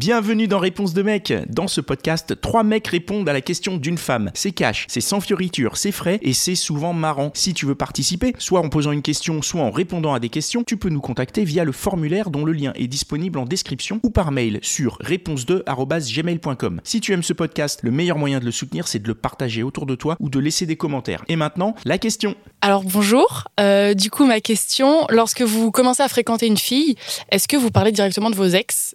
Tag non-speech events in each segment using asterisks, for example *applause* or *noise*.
Bienvenue dans Réponse de mec. Dans ce podcast, trois mecs répondent à la question d'une femme. C'est cash, c'est sans fioriture, c'est frais et c'est souvent marrant. Si tu veux participer, soit en posant une question, soit en répondant à des questions, tu peux nous contacter via le formulaire dont le lien est disponible en description ou par mail sur réponse2@gmail.com. Si tu aimes ce podcast, le meilleur moyen de le soutenir, c'est de le partager autour de toi ou de laisser des commentaires. Et maintenant, la question. Alors bonjour. Euh, du coup, ma question, lorsque vous commencez à fréquenter une fille, est-ce que vous parlez directement de vos ex?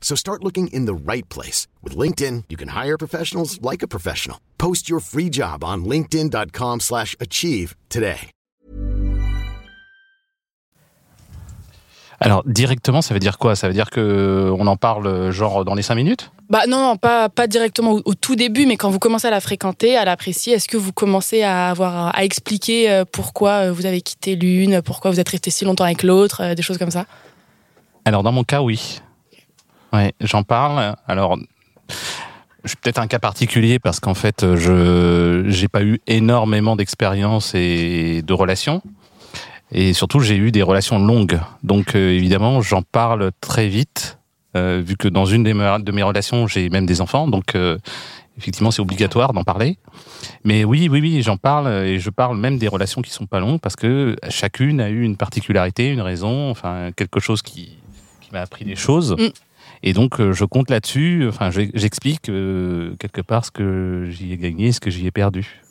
So start looking in the right place. With LinkedIn, you can hire professionals like a professional. Post your free job on linkedin.com slash achieve today. Alors, directement, ça veut dire quoi? Ça veut dire que on en parle genre dans les 5 minutes? Bah non, non, pas, pas directement au, au tout début, mais quand vous commencez à la fréquenter, à l'apprécier, est-ce que vous commencez à avoir à expliquer euh, pourquoi euh, vous avez quitté l'une, pourquoi vous êtes resté si longtemps avec l'autre, euh, des choses comme ça? Alors, dans mon cas, oui. Ouais, j'en parle. Alors, je suis peut-être un cas particulier parce qu'en fait, je j'ai pas eu énormément d'expérience et de relations. Et surtout, j'ai eu des relations longues. Donc, euh, évidemment, j'en parle très vite, euh, vu que dans une de mes relations, j'ai même des enfants. Donc, euh, effectivement, c'est obligatoire d'en parler. Mais oui, oui, oui, j'en parle et je parle même des relations qui sont pas longues parce que chacune a eu une particularité, une raison, enfin, quelque chose qui, qui m'a appris des choses. Mm. Et donc, euh, je compte là-dessus. Enfin, j'explique euh, quelque part ce que j'y ai gagné, ce que j'y ai perdu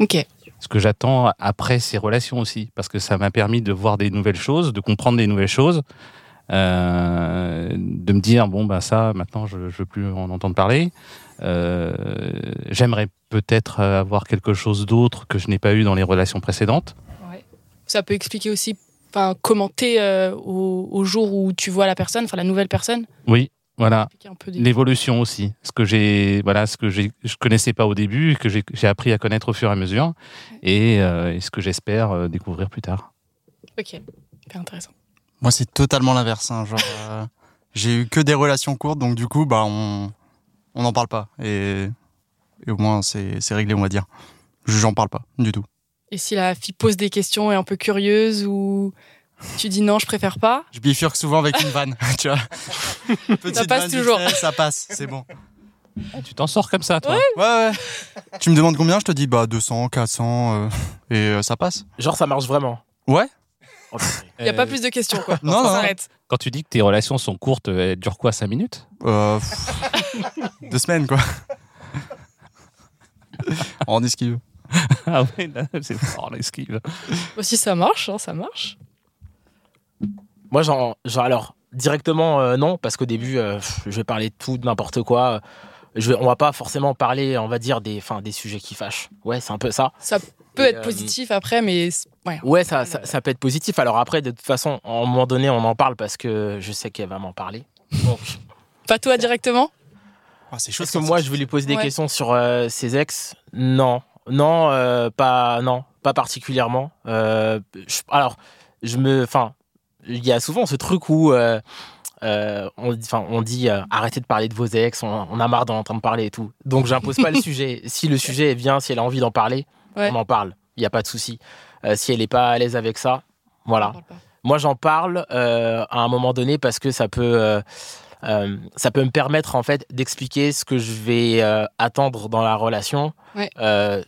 Ok. ce que j'attends après ces relations aussi, parce que ça m'a permis de voir des nouvelles choses, de comprendre des nouvelles choses, euh, de me dire bon bah ça maintenant je, je veux plus en entendre parler. Euh, J'aimerais peut-être avoir quelque chose d'autre que je n'ai pas eu dans les relations précédentes. Ça peut expliquer aussi enfin, commenter euh, au, au jour où tu vois la personne, enfin la nouvelle personne. Oui, voilà. Des- L'évolution aussi, ce que j'ai, voilà, ce que j'ai, je connaissais pas au début, que j'ai appris à connaître au fur et à mesure, et, euh, et ce que j'espère euh, découvrir plus tard. Ok, hyper intéressant. Moi, c'est totalement l'inverse. hein, Genre, euh, j'ai eu que des relations courtes, donc du coup, bah, on on n'en parle pas. Et, et au moins, c'est réglé, on va dire. Je J'en parle pas du tout. Et si la fille pose des questions et est un peu curieuse ou tu dis non, je préfère pas, Je bifurque souvent avec une vanne, *laughs* tu vois. Petite passe vanne toujours. fait, ça passe, c'est bon. Ah, tu t'en sors comme ça, toi Ouais, ouais. tu me demandes combien Je te dis, bah, 200, 400, euh, et euh, ça passe. Genre, ça marche vraiment. Ouais Oh, il n'y a Euh, pas plus de questions quoi. Non, Ça non. s'arrête. Quand tu dis que tes relations sont courtes, elles durent quoi 5 minutes? Euh, pff, *laughs* deux semaines, quoi. *laughs* En esquive. *laughs* Ah ouais, là, c'est fort l'esquive. Bah, si ça marche, hein, ça marche. Moi, genre, genre alors, directement, euh, non, parce qu'au début, euh, je vais parler de tout, de n'importe quoi. Je vais, on va pas forcément parler, on va dire, des, enfin, des sujets qui fâchent. Ouais, c'est un peu ça. Ça peut Et, être euh, positif après, mais ouais. Ouais, ça, ça, ça peut être positif. Alors après, de toute façon, à un moment donné, on en parle parce que je sais qu'elle va m'en parler. Donc, *laughs* Pas toi directement? Ah, c'est chaud. est-ce que moi, je vais lui poser des Ouais. questions sur euh, ses ex Non. Non, euh, pas, non, pas particulièrement. Euh, je- alors, je me, enfin, il y a souvent ce truc où euh, on, dit- enfin, on dit arrêtez de parler de vos ex, on, on a marre d'en entendre parler et tout. Donc, j'impose pas le *laughs* sujet. Si le sujet est bien, si elle a envie d'en parler, Ouais. on en parle. Il n'y a pas de souci. Si elle n'est pas à l'aise avec ça, voilà. Moi, j'en parle à un moment donné parce que ça peut, euh, ça peut me permettre en fait d'expliquer ce que je vais euh, attendre dans la relation. Ouais. Euh,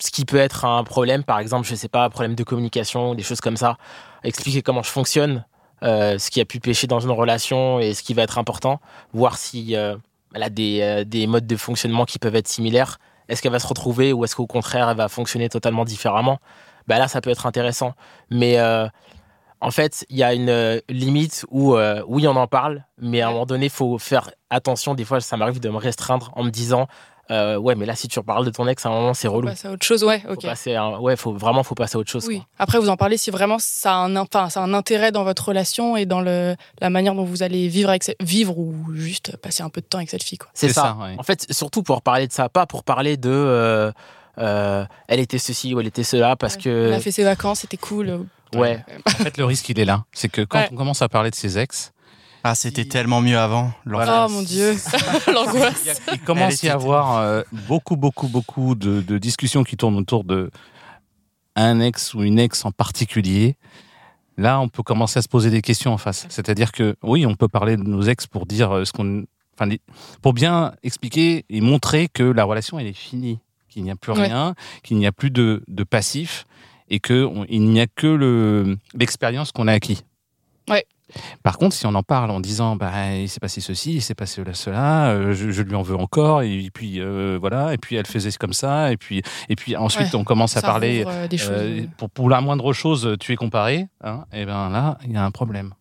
ce qui peut être un problème, par exemple, je sais pas, un problème de communication, des choses comme ça. Expliquer comment je fonctionne, euh, ce qui a pu pêcher dans une relation et ce qui va être important. Voir si euh, elle a des, euh, des modes de fonctionnement qui peuvent être similaires. Est-ce qu'elle va se retrouver ou est-ce qu'au contraire elle va fonctionner totalement différemment? Bah Là, ça peut être intéressant. Mais euh, en fait, il y a une limite où, oui, on en parle, mais à un moment donné, il faut faire attention. Des fois, ça m'arrive de me restreindre en me disant euh, ouais, mais là, si tu reparles de ton ex, à un moment, c'est Faut relou. passer à autre chose, ouais, Faut ok. passer à- ouais, faut vraiment, faut passer à autre chose. Oui. quoi. Après, vous en parlez si vraiment ça a un, enfin, ça a un intérêt dans votre relation et dans le, la manière dont vous allez vivre, avec cette- vivre ou juste passer un peu de temps avec cette fille. Quoi. C'est C'est ça. ça, ouais. En fait, surtout pour parler de ça, pas pour parler de. euh, euh, elle était ceci ou elle était cela, parce Ouais. que. Elle a fait ses vacances, c'était cool. Ouais. En fait, le risque, il est là. C'est que quand Ouais. on commence à parler de ses ex, Ah, c'était tellement mieux avant. Laurent. oh mon dieu, *laughs* *laughs* l'angoisse. il commence à y avoir euh, beaucoup, beaucoup, beaucoup de, de discussions qui tournent autour de un ex ou une ex en particulier. Là, on peut commencer à se poser des questions en face. C'est-à-dire que oui, on peut parler de nos ex pour dire euh, ce qu'on, enfin, pour bien expliquer et montrer que la relation elle est finie, qu'il n'y a plus Ouais. rien, qu'il n'y a plus de, de passif et que on- il n'y a que le l'expérience qu'on a acquis. Ouais. Par contre, si on en parle en disant, bah, il s'est passé ceci, il s'est passé cela, euh, je, je lui en veux encore, et puis euh, voilà, et puis elle faisait comme ça, et puis, et puis ensuite Ouais, on commence à parler. euh, des choses. euh, pour, pour la moindre chose, tu es comparé, hein, et ben là, il y a un problème.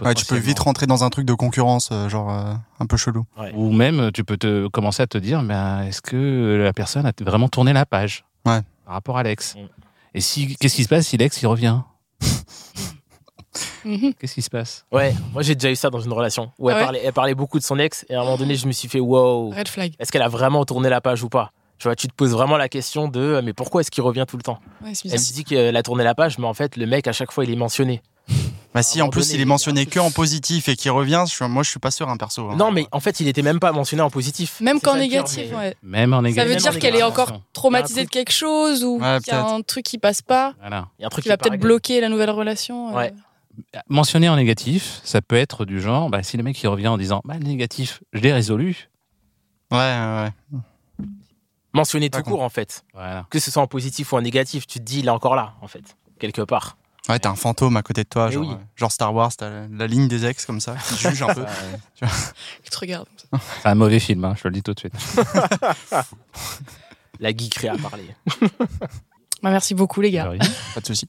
Ouais, tu peux vite rentrer dans un truc de concurrence, euh, genre euh, un peu chelou. Ou même, tu peux te, commencer à te dire, ben, est-ce que la personne a vraiment tourné la page Ouais. par rapport à l'ex Mm. Et si, qu'est-ce qui se passe si l'ex il revient? Mhm. Qu'est-ce qui se passe Ouais, moi j'ai déjà eu ça dans une relation où elle, Ah ouais parlait, elle parlait beaucoup de son ex et à un moment donné je me suis fait wow, Red flag. est-ce qu'elle a vraiment tourné la page ou pas? Tu vois, tu te poses vraiment la question de euh, mais pourquoi est-ce qu'il revient tout le temps? Ouais, Elle me dit qu'elle a tourné la page, mais en fait le mec à chaque fois il est mentionné. Bah si en plus donné, il est mentionné que en positif et qu'il revient, je moi je suis pas sûr un perso. hein. Non, mais en fait il était même pas mentionné en positif. Même qu'en ça négatif, mais- ouais. Même en Ça négatif. veut même dire qu'elle est encore traumatisée de quelque chose ou Ouais, qu'il y a un truc qui passe pas, Voilà. Il y a un truc qui va peut-être bloquer la nouvelle relation. euh. Mentionner en négatif, ça peut être du genre, bah, si le mec il revient en disant, bah, le négatif, je l'ai résolu. Ouais, ouais, ouais. Mentionné tout court en fait. Voilà. Que ce soit en positif ou en négatif, tu te dis il est encore là en fait, quelque part. Ouais, t'as un fantôme à côté de toi, Mais genre, oui. euh, genre Star Wars, t'as la, la ligne des ex comme ça, qui juge un peu. *laughs* Je te regarde. C'est un mauvais film, hein, je te le dis tout de suite. *laughs* La geekerie a parlé. Bah, merci beaucoup, les gars. Pas de souci.